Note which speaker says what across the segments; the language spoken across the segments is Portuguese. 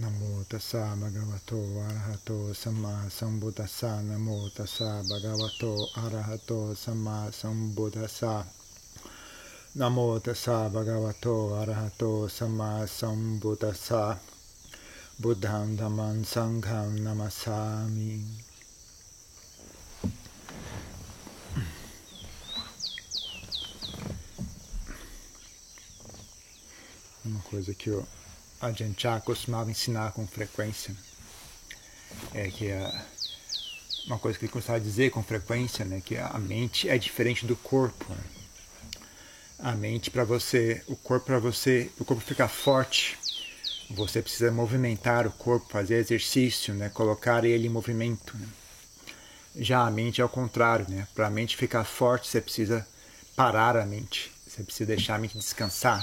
Speaker 1: Namo tassa bhagavato arahato samma sambuddhassa. Namo tassa bhagavato arahato samma sambuddhassa. Namo tassa bhagavato arahato samma sambuddhassa. Buddham dhammam sangham namassami. Uma coisa que eu a já costumava ensinar com frequência é que a, uma coisa que ele costumava dizer com frequência, né, que a mente é diferente do corpo. Né? A mente para você, o corpo para você, o corpo ficar forte, você precisa movimentar o corpo, fazer exercício, né, colocar ele em movimento. Né? Já a mente é o contrário, né? Para a mente ficar forte, você precisa parar a mente, você precisa deixar a mente descansar.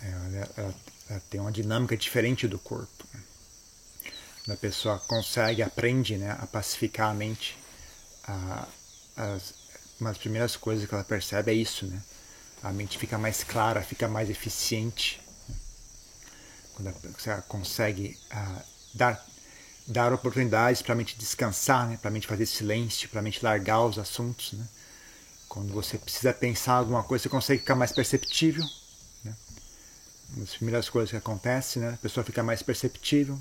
Speaker 1: Ela, ela, ela, tem uma dinâmica diferente do corpo. Quando a pessoa consegue, aprende né, a pacificar a mente, a, as, uma das primeiras coisas que ela percebe é isso, né? A mente fica mais clara, fica mais eficiente. Quando você consegue uh, dar, dar oportunidades para a mente descansar, né? para a mente fazer silêncio, para a mente largar os assuntos. Né? Quando você precisa pensar alguma coisa, você consegue ficar mais perceptível uma das primeiras coisas que acontece, né? A pessoa fica mais perceptível,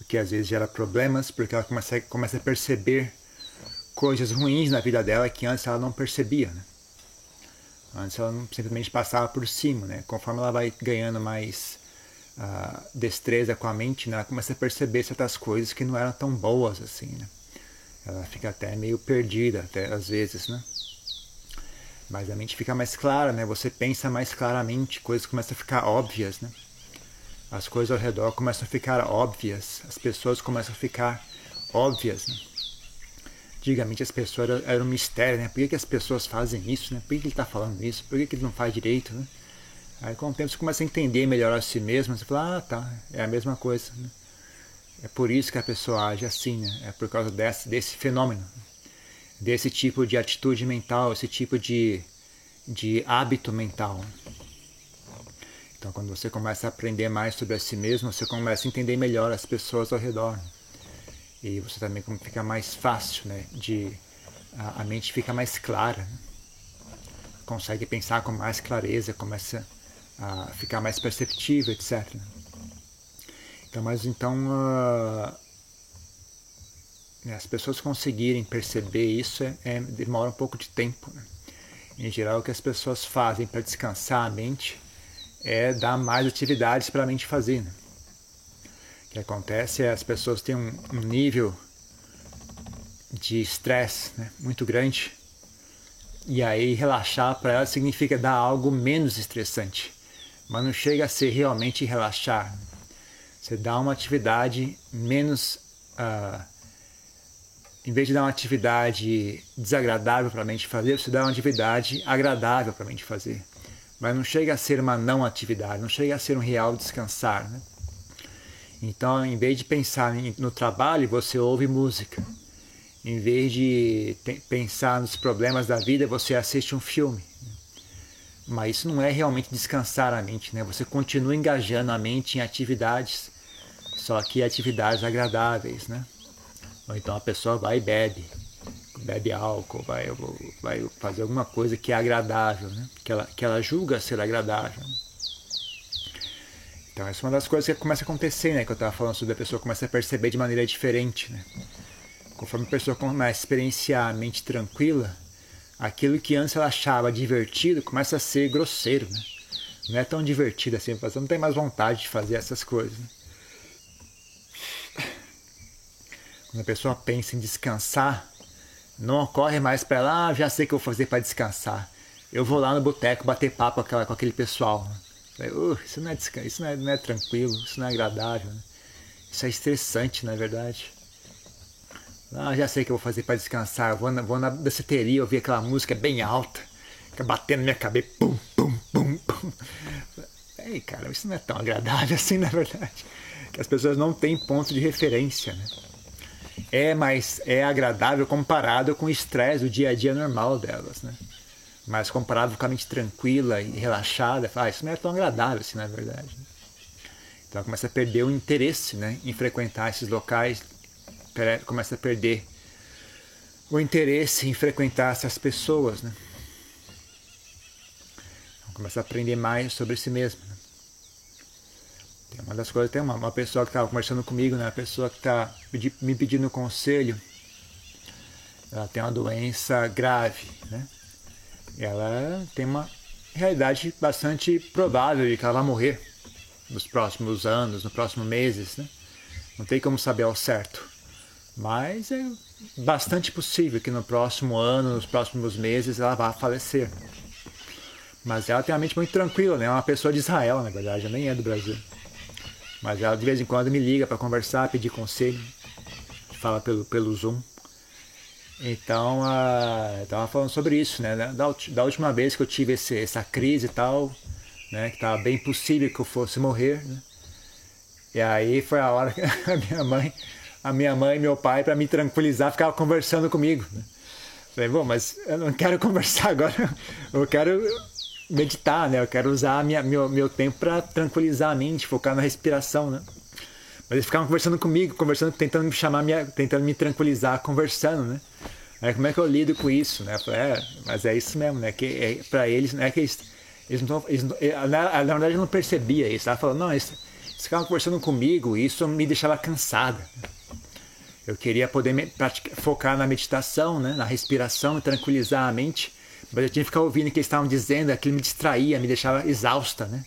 Speaker 1: o que às vezes gera problemas, porque ela começa, começa a perceber coisas ruins na vida dela que antes ela não percebia, né? Antes ela simplesmente passava por cima, né? Conforme ela vai ganhando mais uh, destreza com a mente, né? ela começa a perceber certas coisas que não eram tão boas assim, né? Ela fica até meio perdida, até às vezes, né? Mas a mente fica mais clara, né? Você pensa mais claramente, coisas começam a ficar óbvias, né? As coisas ao redor começam a ficar óbvias, as pessoas começam a ficar óbvias, né? Antigamente as pessoas eram, um mistério, né? Por que, que, as pessoas fazem isso, né? Por que, que ele está falando isso? Por que, que ele não faz direito, né? Aí com o tempo você começa a entender melhor a si mesmo, você fala, ah, tá, é a mesma coisa, né? É por isso que a pessoa age assim, né? É por causa desse, desse fenômeno desse tipo de atitude mental, esse tipo de, de hábito mental. Então, quando você começa a aprender mais sobre a si mesmo, você começa a entender melhor as pessoas ao redor. E você também fica mais fácil, né? De, a, a mente fica mais clara. Né? Consegue pensar com mais clareza, começa a ficar mais perceptível, etc. Então, mas então... Uh, né, as pessoas conseguirem perceber isso é, é, demora um pouco de tempo. Né? Em geral, o que as pessoas fazem para descansar a mente é dar mais atividades para a mente fazer. Né? O que acontece é as pessoas têm um, um nível de estresse né, muito grande e aí relaxar para elas significa dar algo menos estressante, mas não chega a ser realmente relaxar. Você dá uma atividade menos uh, em vez de dar uma atividade desagradável para a mente fazer, você dá uma atividade agradável para a mente fazer. Mas não chega a ser uma não atividade, não chega a ser um real descansar. Né? Então, em vez de pensar no trabalho, você ouve música. Em vez de pensar nos problemas da vida, você assiste um filme. Mas isso não é realmente descansar a mente, né? Você continua engajando a mente em atividades, só que atividades agradáveis, né? Ou então a pessoa vai e bebe, bebe álcool, vai, vai fazer alguma coisa que é agradável, né? que, ela, que ela julga ser agradável. Então essa é uma das coisas que começa a acontecer, né? Que eu estava falando sobre a pessoa começa a perceber de maneira diferente, né? Conforme a pessoa começa a experienciar a mente tranquila, aquilo que antes ela achava divertido começa a ser grosseiro, né? Não é tão divertido assim, você não tem mais vontade de fazer essas coisas. Né? Quando a pessoa pensa em descansar, não ocorre mais para ela, ah, já sei o que eu vou fazer para descansar. Eu vou lá no boteco bater papo com, aquele pessoal. Uh, isso não é isso não é, não é, tranquilo, isso não é agradável. Né? Isso é estressante, na é verdade. Ah, já sei o que eu vou fazer para descansar. vou na, vou na danceteria ouvir aquela música bem alta, fica batendo na minha cabeça, pum, pum, pum, pum. Ei, cara, isso não é tão agradável assim, na verdade. Que as pessoas não têm ponto de referência, né? É mais é agradável comparado com o estresse do dia a dia normal delas, né? mas comparado com a mente tranquila e relaxada, fala, ah, isso não é tão agradável assim, na verdade. Então começa a perder o interesse né, em frequentar esses locais, começa a perder o interesse em frequentar essas pessoas. Né? Então começa a aprender mais sobre si mesmo. Né? Uma das coisas, tem uma, uma pessoa que estava conversando comigo, né, uma pessoa que está me pedindo conselho, ela tem uma doença grave, né? ela tem uma realidade bastante provável de que ela vai morrer nos próximos anos, nos próximos meses, né? Não tem como saber ao certo. Mas é bastante possível que no próximo ano, nos próximos meses, ela vá falecer. Mas ela tem a mente muito tranquila, né? É uma pessoa de Israel, na verdade, nem é do Brasil. Mas ela de vez em quando me liga para conversar, pedir conselho, fala pelo, pelo Zoom. Então, uh, estava falando sobre isso, né? Da, da, última vez que eu tive esse, essa crise e tal, né? Que estava bem possível que eu fosse morrer, né? E aí foi a hora que a minha mãe, a minha mãe e meu pai, para me tranquilizar, ficavam conversando comigo. Né? Falei, bom, mas eu não quero conversar agora, eu quero meditar, né? Eu quero usar minha, meu, meu tempo para tranquilizar a mente, focar na respiração, né? Mas eles ficavam conversando comigo, conversando, tentando me chamar, minha, tentando me tranquilizar, conversando, né? Aí, como é que eu lido com isso, né? Falei, é, mas é isso mesmo, né? Que é, para eles, não é que eles, eles não, eles não na, na, verdade eu não percebia isso. Ela falou, não, eles, eles ficavam conversando comigo e isso me deixava cansada. Eu queria poder me, praticar, focar na meditação, né? Na respiração, tranquilizar a mente, mas eu tinha que ficar ouvindo o que eles estavam dizendo, aquilo me distraía, me deixava exausta, né?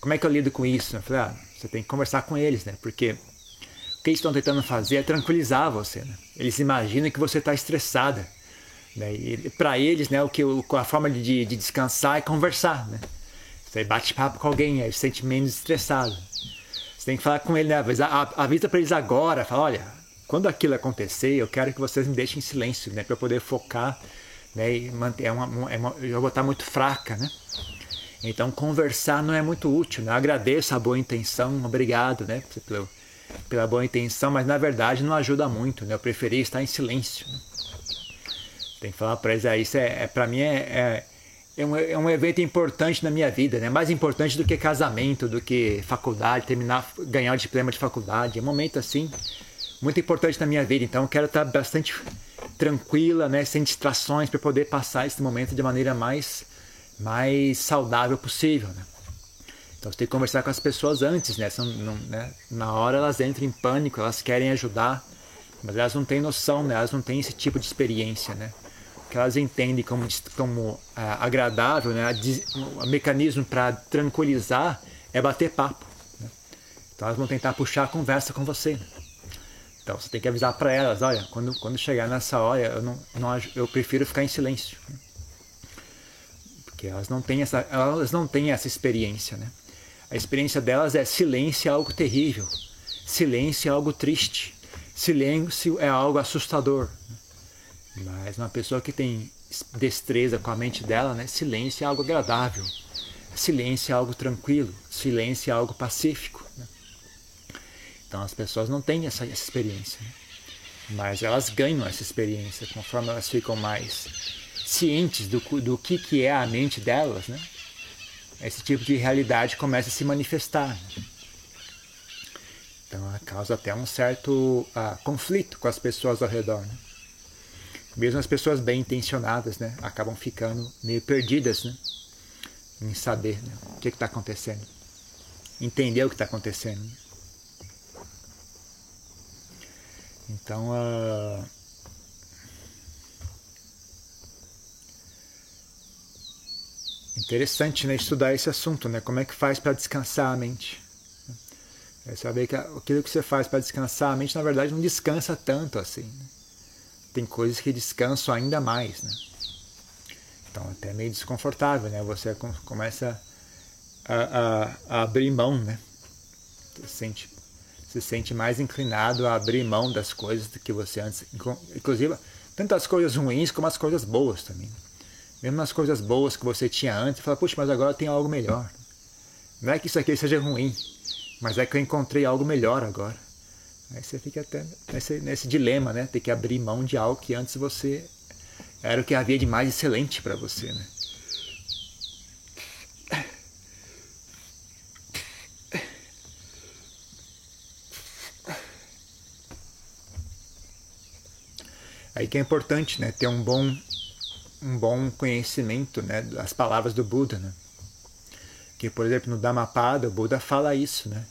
Speaker 1: Como é que eu lido com isso? Eu falei, ah, você tem que conversar com eles, né? Porque o que eles estão tentando fazer é tranquilizar você. Né? Eles imaginam que você está estressada. Né? E para eles, né, o que, a forma de, de descansar é conversar. Né? Você bate papo com alguém, aí se sente menos estressado. Você tem que falar com ele, né? avisa para eles agora, fala, olha, quando aquilo acontecer, eu quero que vocês me deixem em silêncio, né, para eu poder focar, né, e manter é uma, é uma, eu vou estar muito fraca, né? Então conversar não é muito útil, né? Agradeço a boa intenção, obrigado, né, pela, pela boa intenção, mas na verdade não ajuda muito, né? Eu preferi estar em silêncio. Né? Tem que falar para eles, é, isso é, é para mim é, é, é, um, é um evento importante na minha vida, né? Mais importante do que casamento, do que faculdade, terminar, ganhar o diploma de faculdade. É um momento assim muito importante na minha vida, então eu quero estar bastante tranquila, né, sem distrações para poder passar esse momento de maneira mais mais saudável possível. Né? Então você tem que conversar com as pessoas antes, né? Não, né? Na hora elas entram em pânico, elas querem ajudar, mas elas não têm noção, né? elas não têm esse tipo de experiência. Né? Que elas entendem como, como ah, agradável, né? o mecanismo para tranquilizar é bater papo. Né? Então elas vão tentar puxar a conversa com você. Né? Então você tem que avisar para elas, olha, quando, quando chegar nessa hora, eu, não, não, eu prefiro ficar em silêncio. Porque elas não têm essa, elas não têm essa experiência, né? A experiência delas é silêncio é algo terrível, silêncio é algo triste, silêncio é algo assustador. Mas uma pessoa que tem destreza com a mente dela, né? Silêncio é algo agradável, silêncio é algo tranquilo, silêncio é algo pacífico. Né? Então as pessoas não têm essa, experiência, né? mas elas ganham essa experiência conforme elas ficam mais cientes do, do que, que é a mente delas, né? esse tipo de realidade começa a se manifestar. Né? Então causa até um certo uh, conflito com as pessoas ao redor. Né? Mesmo as pessoas bem intencionadas né? acabam ficando meio perdidas né? em saber né? o que está acontecendo, entender o que está acontecendo. Então, uh, Interessante, né, estudar esse assunto, né? Como é que faz para descansar a mente? É saber que aquilo que você faz para descansar a mente, na verdade, não descansa tanto assim. Né? Tem coisas que descansam ainda mais, né? Então, até meio desconfortável, né? Você começa a, a, a abrir mão, né? Você sente, se sente mais inclinado a abrir mão das coisas do que você antes. Inclusive, tanto as coisas ruins como as coisas boas também. Mesmo nas coisas boas que você tinha antes, você fala, puxa, mas agora tem algo melhor. Não é que isso aqui seja ruim, mas é que eu encontrei algo melhor agora. Aí você fica até nesse, nesse dilema, né? Ter que abrir mão de algo que antes você era o que havia de mais excelente para você, né? Aí que é importante, né? Ter um bom, um bom conhecimento, né? Das palavras do Buda, né? Que, por exemplo, no Dhammapada, o Buda fala isso, né?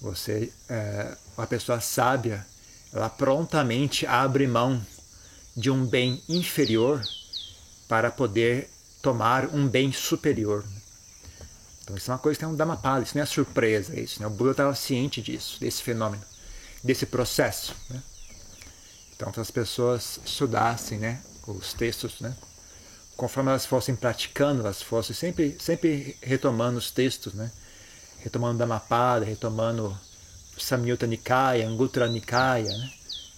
Speaker 1: Você, é, uma pessoa sábia, ela prontamente abre mão de um bem inferior para poder tomar um bem superior. Então isso é uma coisa que tem um Dhammapada, isso não é surpresa, é isso, né? O Buda estava ciente disso, desse fenômeno, desse processo, né? Então, se as pessoas estudassem né, os textos, né, conforme elas fossem praticando, elas fossem sempre, sempre retomando os textos, né, retomando Dhammapada, retomando Samyutta Nikaya, Anguttara Nikaya. Né,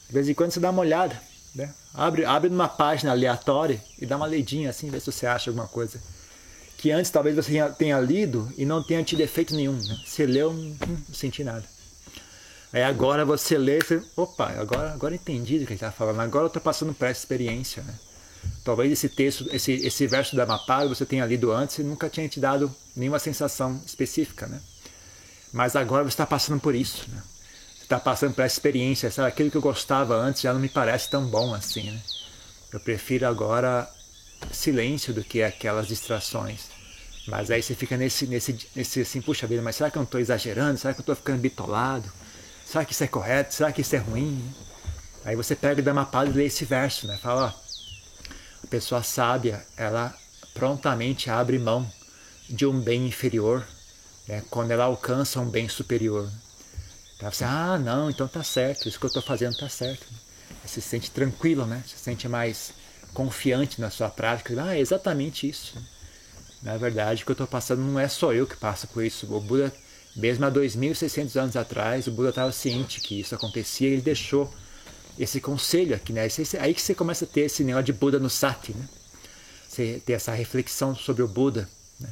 Speaker 1: de vez em quando você dá uma olhada, né, abre, abre numa página aleatória e dá uma leidinha assim, vê se você acha alguma coisa que antes talvez você tenha lido e não tenha tido efeito nenhum. Né? Você leu, não, não senti nada. Aí agora você lê, você, opa, agora, agora entendi o que ele está falando, agora eu estou passando por essa experiência. Né? Talvez esse texto, esse, esse verso da Mapada você tenha lido antes e nunca tinha te dado nenhuma sensação específica. Né? Mas agora você está passando por isso. Né? Você está passando por essa experiência, sabe? aquilo que eu gostava antes já não me parece tão bom assim. Né? Eu prefiro agora silêncio do que aquelas distrações. Mas aí você fica nesse, nesse, nesse assim, puxa vida, mas será que eu não estou exagerando? Será que eu estou ficando bitolado? Será que isso é correto? Será que isso é ruim? Aí você pega e dá uma palha e lê esse verso, né? Fala, ó, a pessoa sábia, ela prontamente abre mão de um bem inferior, né? Quando ela alcança um bem superior. Então você, ah, não, então tá certo, isso que eu estou fazendo tá certo. Você se sente tranquilo, né? Você se sente mais confiante na sua prática. Ah, é exatamente isso. Na verdade, o que eu estou passando não é só eu que passo por isso. O Buda mesmo há 2.600 anos atrás, o Buda estava ciente que isso acontecia e ele deixou esse conselho aqui, né? Aí que você começa a ter esse negócio de Buda no Sati, né? Você ter essa reflexão sobre o Buda, né?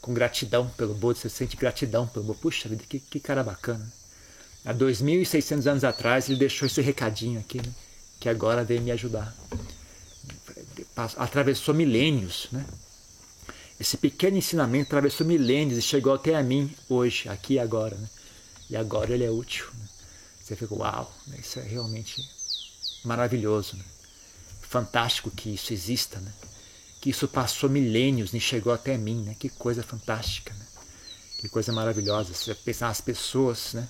Speaker 1: com gratidão pelo Buda, você sente gratidão pelo Buda. Puxa vida, que, que cara bacana. Há 2.600 anos atrás ele deixou esse recadinho aqui, né? que agora veio me ajudar. Atravessou milênios, né? Esse pequeno ensinamento atravessou milênios e chegou até a mim hoje, aqui e agora. Né? E agora ele é útil. Né? Você fica, uau, né? isso é realmente maravilhoso. Né? Fantástico que isso exista. Né? Que isso passou milênios e chegou até mim. Né? Que coisa fantástica. Né? Que coisa maravilhosa. Você pensar nas pessoas, né?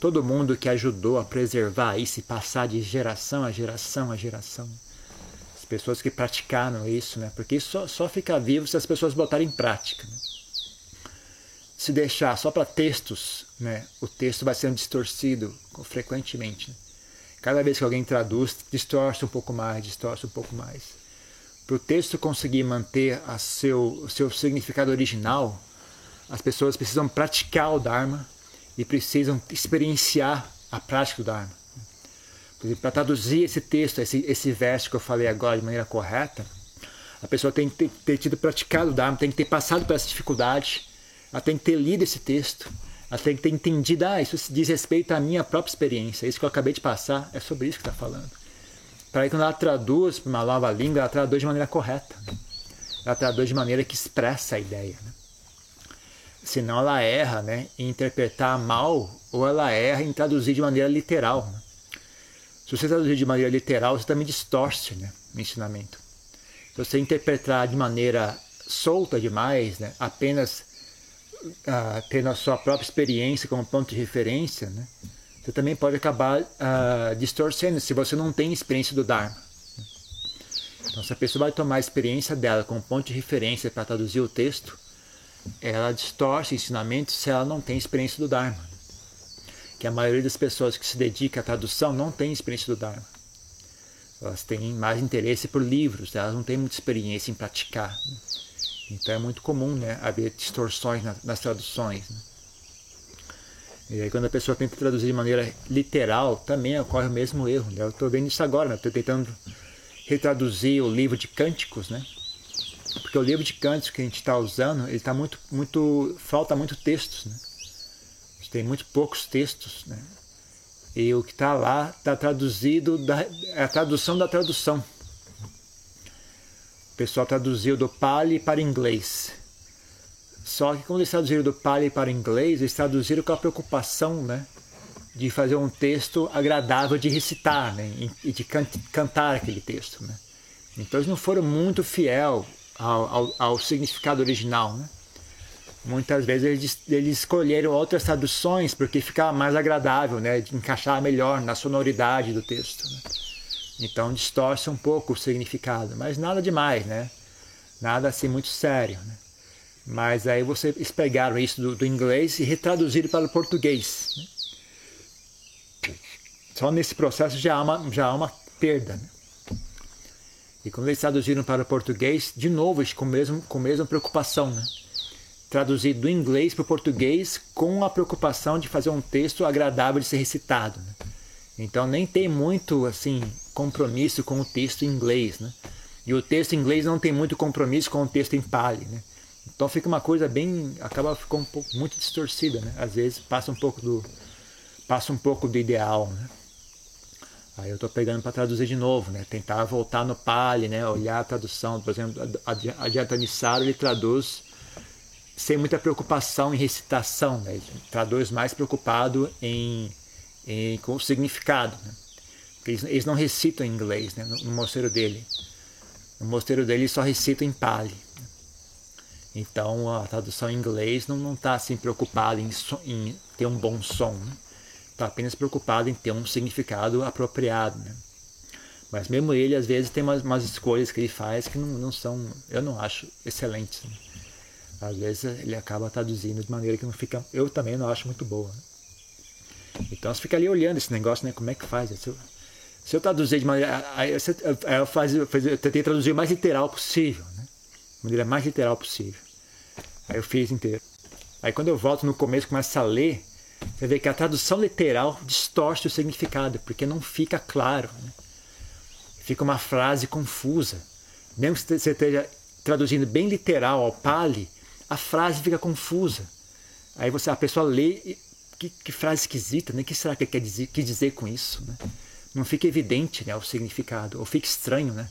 Speaker 1: todo mundo que ajudou a preservar isso e passar de geração a geração a geração pessoas que praticaram isso, né? Porque isso só, só fica vivo se as pessoas botarem em prática. Né? Se deixar só para textos, né? O texto vai sendo distorcido frequentemente. Né? Cada vez que alguém traduz, distorce um pouco mais, distorce um pouco mais. Para o texto conseguir manter a seu, o seu significado original, as pessoas precisam praticar o Dharma e precisam experienciar a prática do Dharma para traduzir esse texto, esse, esse verso que eu falei agora de maneira correta, a pessoa tem que ter, tido praticado o Dharma, tem que ter passado por essa dificuldade, ela tem que ter lido esse texto, ela tem que ter entendido, ah, isso diz respeito à minha própria experiência, isso que eu acabei de passar, é sobre isso que está falando. Para aí, quando ela traduz para uma nova língua, ela traduz de maneira correta. Ela traduz de maneira que expressa a ideia. Né? Senão ela erra né, em interpretar mal ou ela erra em traduzir de maneira literal. Né? Se você traduzir de maneira literal, você também distorce né, o ensinamento. Se você interpretar de maneira solta demais, né, apenas uh, tendo a sua própria experiência como ponto de referência, né, você também pode acabar uh, distorcendo se você não tem experiência do Dharma. Então, se a pessoa vai tomar a experiência dela como ponto de referência para traduzir o texto, ela distorce o ensinamento se ela não tem experiência do Dharma que a maioria das pessoas que se dedica à tradução não tem experiência do Dharma. Elas têm mais interesse por livros, elas não têm muita experiência em praticar. Então é muito comum né, haver distorções nas, traduções. Né? E aí quando a pessoa tenta traduzir de maneira literal, também ocorre o mesmo erro. Né? Eu estou vendo isso agora, estou né? tentando retraduzir o livro de cânticos, né? Porque o livro de cânticos que a gente está usando, ele está muito, muito, falta muito textos, né? Tem muito poucos textos, né? E o que está lá está traduzido, da, é a tradução da tradução. O pessoal traduziu do Pali para inglês. Só que quando eles traduziram do Pali para inglês, eles traduziram com a preocupação né, de fazer um texto agradável de recitar né? e de can cantar aquele texto. Né? Então eles não foram muito fiel ao, ao, ao significado original. Né? Muitas vezes eles, eles, escolheram outras traduções porque ficava mais agradável, né? de encaixar melhor na sonoridade do texto. Né? Então distorce um pouco o significado, mas nada demais, né? Nada assim muito sério. Né? Mas aí vocês pegaram isso do, do inglês e retraduziram para o português. Né? Só nesse processo já há uma, já há uma perda. Né? E quando eles traduziram para o português, de novo, com, mesmo, com a mesma preocupação. Né? Traduzir do inglês para o português com a preocupação de fazer um texto agradável de ser recitado. Né? Então nem tem muito assim compromisso com o texto em inglês. Né? E o texto em inglês não tem muito compromisso com o texto em Pali. Né? Então fica uma coisa bem. acaba ficando um pouco muito distorcida, né? Às vezes passa um pouco do. passa um pouco do ideal, né? Aí eu estou pegando para traduzir de novo, né? Tentar voltar no Pali, né? Olhar a tradução, por exemplo, a Jatanissaro ele traduz sem muita preocupação em recitação, né? Traduz mais preocupado em, em com o significado, né? Eles, eles não recitam em inglês, né? No, no mosteiro dele, no mosteiro dele só recitam em Pali. Então a tradução em inglês não está assim preocupada em, em, ter um bom som, está né? apenas preocupado em ter um significado apropriado. Né? Mas mesmo ele às vezes tem umas, umas, escolhas que ele faz que não, não são, eu não acho excelentes. Às vezes ele acaba traduzindo de maneira que não fica, eu também não acho muito boa. Né? Então você fica ali olhando esse negócio, né? Como é que faz? Se eu, se eu traduzir de maneira, eu, faz, eu, eu tentei traduzir o mais literal possível, né? De maneira mais literal possível. Aí eu fiz inteiro. Aí quando eu volto no começo começo a ler, você vê que a tradução literal distorce o significado, porque não fica claro. Né? Fica uma frase confusa. Mesmo que você esteja traduzindo bem literal ao Pali, a frase fica confusa. Aí você, a pessoa lê, que, que frase esquisita, né? O que será que ele quer dizer, quer dizer com isso? Né? Não fica evidente né, o significado, ou fica estranho. Né?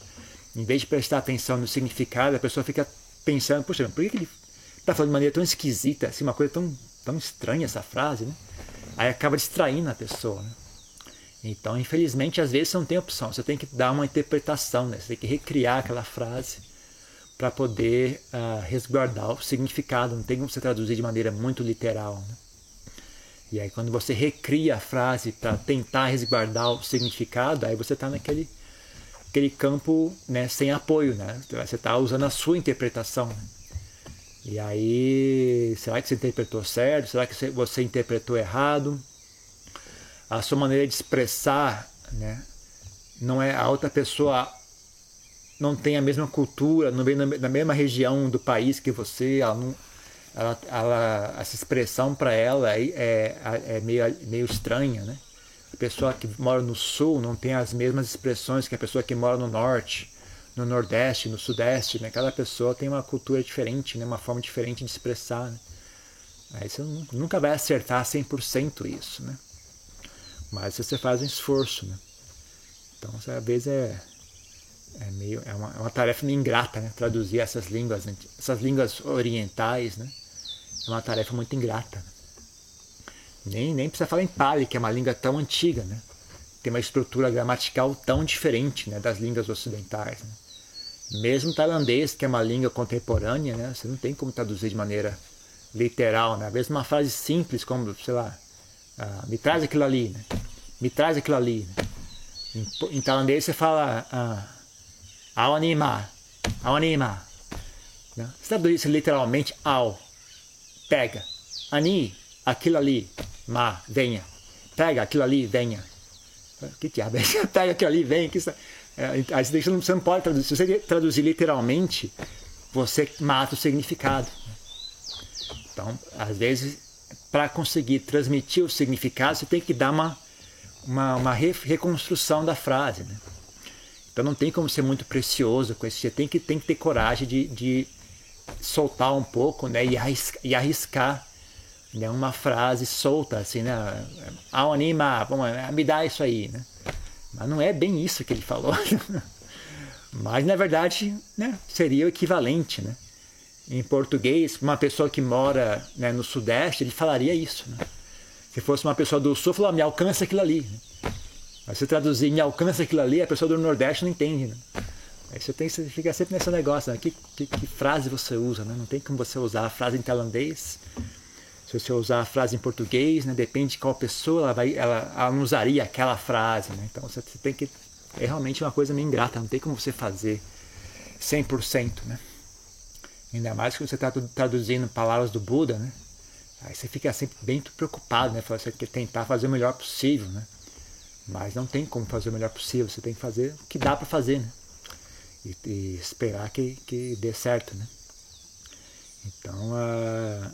Speaker 1: Em vez de prestar atenção no significado, a pessoa fica pensando, poxa, por que ele está falando de maneira tão esquisita, assim, uma coisa tão, tão estranha essa frase, né? Aí acaba distraindo a pessoa, né? Então, infelizmente, às vezes você não tem opção, você tem que dar uma interpretação, né? Você tem que recriar aquela frase para poder uh, resguardar o significado, não tem como você traduzir de maneira muito literal, né? E aí, quando você recria a frase para tentar resguardar o significado, aí você está naquele aquele campo né, sem apoio, né? Você está usando a sua interpretação. Né? E aí, será que você interpretou certo? Será que você interpretou errado? A sua maneira de expressar, né? Não é a outra pessoa não tem a mesma cultura, não vem na mesma região do país que você, ela não, ela, ela, essa expressão para ela é, é, é, meio, meio estranha, né? A pessoa que mora no sul não tem as mesmas expressões que a pessoa que mora no norte no Nordeste, no Sudeste, né? Cada pessoa tem uma cultura diferente, né? Uma forma diferente de expressar, né? Aí você nunca vai acertar 100% isso, né? Mas você faz um esforço, né? Então, às vezes é, é meio é uma, é uma tarefa meio ingrata, né? Traduzir essas línguas, essas línguas orientais, né? É uma tarefa muito ingrata. Né? Nem, nem precisa falar em Pali, que é uma língua tão antiga, né? Tem uma estrutura gramatical tão diferente né, das línguas ocidentais. Né? Mesmo tailandês, que é uma língua contemporânea, né, você não tem como traduzir de maneira literal. Né? Vezes uma frase simples, como, sei lá, ah, me traz aquilo ali, né? me traz aquilo ali. Né? Em, em, tailandês você fala ah, ao animar, ao animar. Né? Você traduz isso literalmente ao, pega, ani, aquilo ali, ma, venha, pega aquilo ali, venha. Que diabo é? Pega aquilo ali, vem, que isso é, aí você não, você não pode traduzir. Se você traduzir literalmente, você mata o significado. Então, às vezes, para conseguir transmitir o significado, você tem que dar uma, uma, uma reconstrução da frase. Né? Então, não tem como ser muito precioso com isso. Tem que, tem que ter coragem de, de soltar um pouco né? e, arriscar, e arriscar né? uma frase solta, assim, né? Ao animar, me dá isso aí. Né? Mas não é bem isso que ele falou. Mas na verdade né, seria o equivalente. Né? Em português, uma pessoa que mora né, no Sudeste, ele falaria isso. Né? Se fosse uma pessoa do sul, falou, me alcança aquilo ali. Né? Mas se traduzir me alcança aquilo ali, a pessoa do Nordeste não entende. Né? Aí você, tem, você fica sempre nesse negócio, né? que, que, que, frase você usa, né? Não tem como você usar a frase em tailandês. Se você usar a frase em português, né? Depende de qual pessoa ela vai, ela, ela não usaria aquela frase, né? Então você, você tem que é realmente uma coisa meio ingrata, não tem como você fazer 100%, né? Ainda mais que você está traduzindo palavras do Buda, né? Aí você fica sempre bem preocupado, né? Você tentar fazer o melhor possível, né? Mas não tem como fazer o melhor possível, você tem que fazer o que dá para fazer, né? E, e, esperar que, que dê certo, né? Então, uh...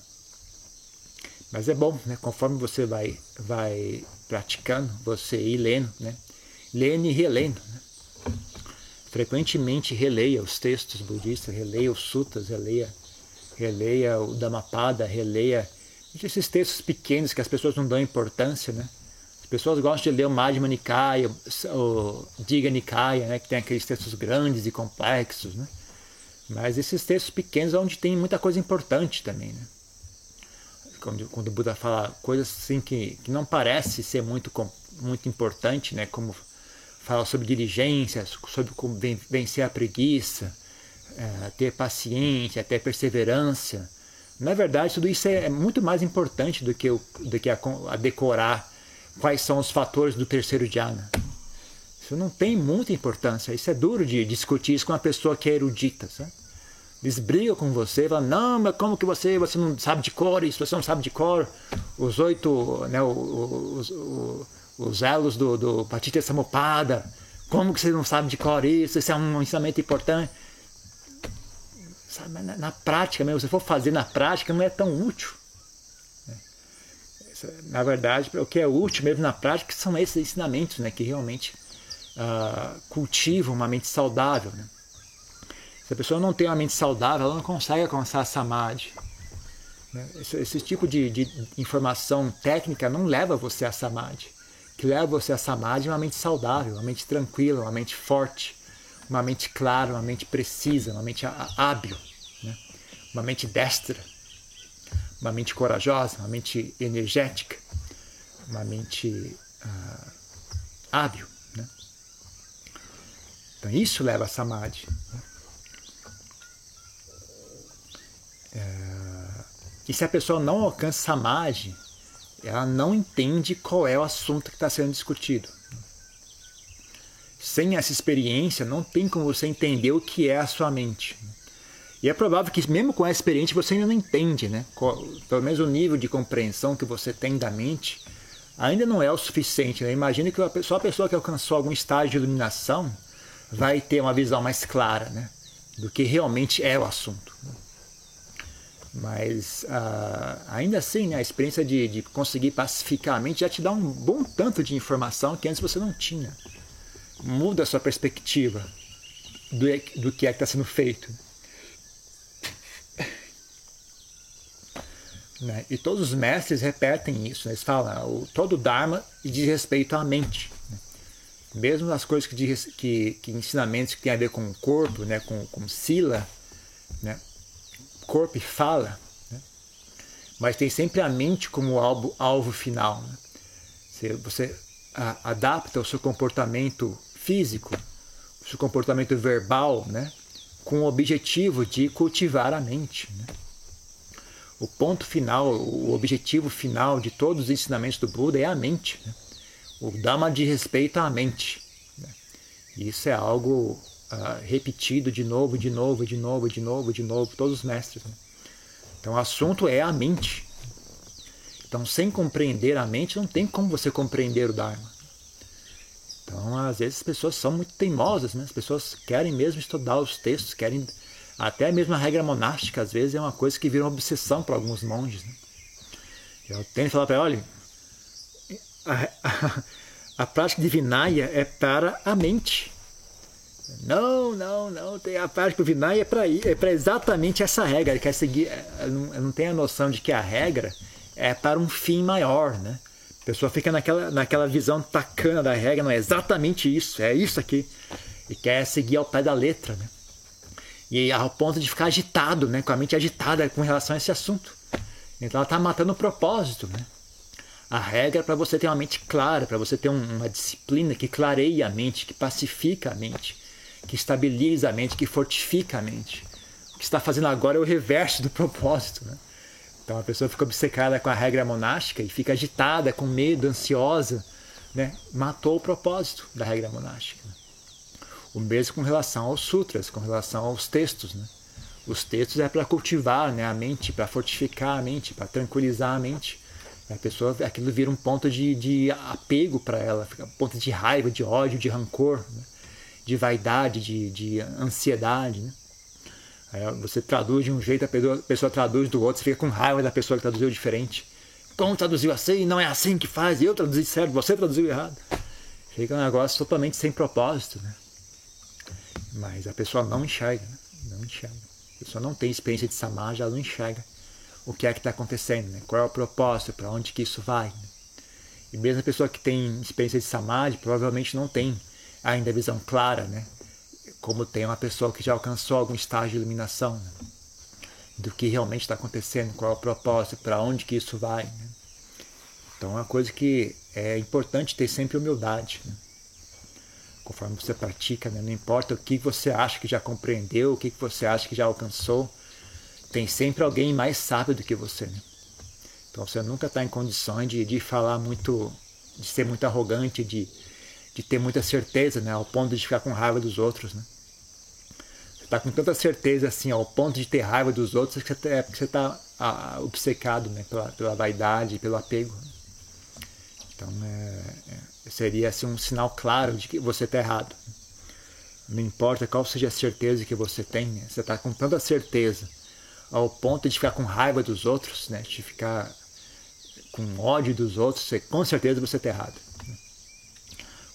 Speaker 1: mas é bom, né? Conforme você vai, vai praticando, você ir lendo, né? Lendo e relendo, né? frequentemente releia os textos budistas, releia os sutras, releia, releia o Dhammapada, releia esses textos pequenos que as pessoas não dão importância, né? As pessoas gostam de ler o Madhya Nikaya, o Diga Nikaya, né? que tem aqueles textos grandes e complexos, né? Mas esses textos pequenos é onde tem muita coisa importante também, né? Quando, quando o Buda fala coisas assim que, que não parece ser muito, muito importante, né? Como fala sobre diligência, sobre como vencer a preguiça, é, ter paciência, ter perseverança. Na verdade, tudo isso é, é muito mais importante do que, o, do que a, a decorar quais são os fatores do terceiro jhana. Isso não tem muita importância. Isso é duro de discutir isso com uma pessoa que é erudita. Sabe? Eles brigam com você, falam, não, mas como que você, você não sabe de cor isso, você não sabe de cor os oito, né, os, os, os elos do, do Patita Samupada, como que você não sabe de cor isso, isso é um ensinamento importante. Sabe, na, na, prática mesmo, se for fazer na prática, não é tão útil. Na verdade, o que é útil mesmo na prática são esses ensinamentos né, que realmente uh, cultivam uma mente saudável. Né? Se a pessoa não tem uma mente saudável, ela não consegue alcançar a samadhi. Né? Esse, esse, tipo de, de informação técnica não leva você a samadhi que leva você a samadhi é uma mente saudável, uma mente tranquila, uma mente forte, uma mente clara, uma mente precisa, uma mente hábil, né? uma mente destra, uma mente corajosa, uma mente energética, uma mente uh, hábil. Né? Então isso leva a samadhi. Né? Uh, e se a pessoa não alcança samadhi, ela não entende qual é o assunto que está sendo discutido. Sem essa experiência, não tem como você entender o que é a sua mente. E é provável que, mesmo com essa experiência, você ainda não entende, né? Pelo menos o nível de compreensão que você tem da mente ainda não é o suficiente. Né? Imagina que só a pessoa que alcançou algum estágio de iluminação vai ter uma visão mais clara né? do que realmente é o assunto. Mas uh, ainda assim, né, a experiência de, de conseguir pacificar a mente já te dá um bom tanto de informação que antes você não tinha. Muda a sua perspectiva do, do que é que está sendo feito. Né? E todos os mestres repetem isso. Né? Eles falam, o, todo o Dharma diz respeito à mente. Né? Mesmo as coisas que, diz, que, que ensinamentos que têm a ver com o corpo, né? com, com sila, né? corpo e fala, né? mas tem sempre a mente como alvo, alvo final. Né? Você, você a, adapta o seu comportamento físico, o seu comportamento verbal, né? com o objetivo de cultivar a mente. Né? O ponto final, o objetivo final de todos os ensinamentos do Buda é a mente. Né? O Dhamma de respeito à mente. Né? Isso é algo uh, repetido de novo, de novo, de novo, de novo, de novo, todos os mestres. Né? Então o assunto é a mente. Então, sem compreender a mente, não tem como você compreender o Dharma. Então, às vezes, as pessoas são muito teimosas, né? as pessoas querem mesmo estudar os textos, querem. Até mesmo a regra monástica, às vezes, é uma coisa que vira uma obsessão para alguns monges. Né? Eu tenho que falar para olha, a, a, a prática de Vinaya é para a mente. Não, não, não. Tem a parte do Vinay é para é exatamente essa regra. Ele quer seguir. Não, não tem a noção de que a regra é para um fim maior, né? A pessoa fica naquela, naquela visão tacana da regra, não é exatamente isso, é isso aqui. E quer seguir ao pé da letra, né? E ao ponto de ficar agitado, né? Com a mente agitada com relação a esse assunto. Então ela está matando o propósito, né? A regra é para você ter uma mente clara, para você ter uma disciplina que clareia a mente, que pacifica a mente, que estabiliza a mente, que fortifica a mente. O que está fazendo agora é o reverso do propósito. Né? Então a pessoa fica obcecada com a regra monástica e fica agitada, com medo, ansiosa. Né? Matou o propósito da regra monástica. O mesmo com relação aos sutras, com relação aos textos. Né? Os textos é para cultivar né, a mente, para fortificar a mente, para tranquilizar a mente. A pessoa, aquilo vira um ponto de, de apego para ela, um ponto de raiva, de ódio, de rancor, né? de vaidade, de, de ansiedade. Né? Aí você traduz de um jeito, a pessoa, a pessoa traduz do outro, você fica com raiva da pessoa que traduziu diferente. Como traduziu assim? Não é assim que faz, eu traduzi certo, você traduziu errado. Fica um negócio totalmente sem propósito. Né? Mas a pessoa não enxerga, né? não enxerga. A pessoa não tem experiência de samadhi, ela não enxerga o que é que está acontecendo, né? qual é o propósito, para onde que isso vai. Né? E mesmo a pessoa que tem experiência de samadhi provavelmente não tem ainda a visão clara, né? como tem uma pessoa que já alcançou algum estágio de iluminação, né? do que realmente está acontecendo, qual é o propósito, para onde que isso vai. Né? Então é uma coisa que é importante ter sempre humildade. Né? Conforme você pratica, né? não importa o que você acha que já compreendeu, o que você acha que já alcançou, tem sempre alguém mais sábio do que você. Né? Então você nunca está em condições de, de falar muito, de ser muito arrogante, de, de ter muita certeza, né? ao ponto de ficar com raiva dos outros. Né? Você está com tanta certeza assim, ao ponto de ter raiva dos outros, que é porque você está ah, obcecado né? pela, pela vaidade, pelo apego. Então é, seria assim, um sinal claro de que você está errado. Não importa qual seja a certeza que você tem, né? você está com tanta certeza ao ponto de ficar com raiva dos outros, né? de ficar com ódio dos outros, você, com certeza você está errado.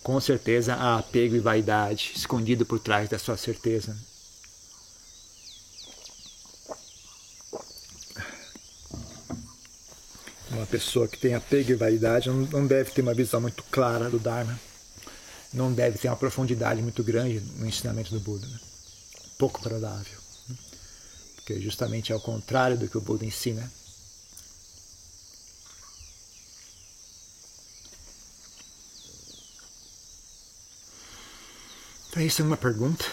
Speaker 1: Com certeza há apego e vaidade escondido por trás da sua certeza. Pessoa que tem apego e vaidade não deve ter uma visão muito clara do Dharma. Não deve ter uma profundidade muito grande no ensinamento do Buda. Né? Pouco provável que justamente é o contrário do que o Buda ensina. Então, isso é uma pergunta.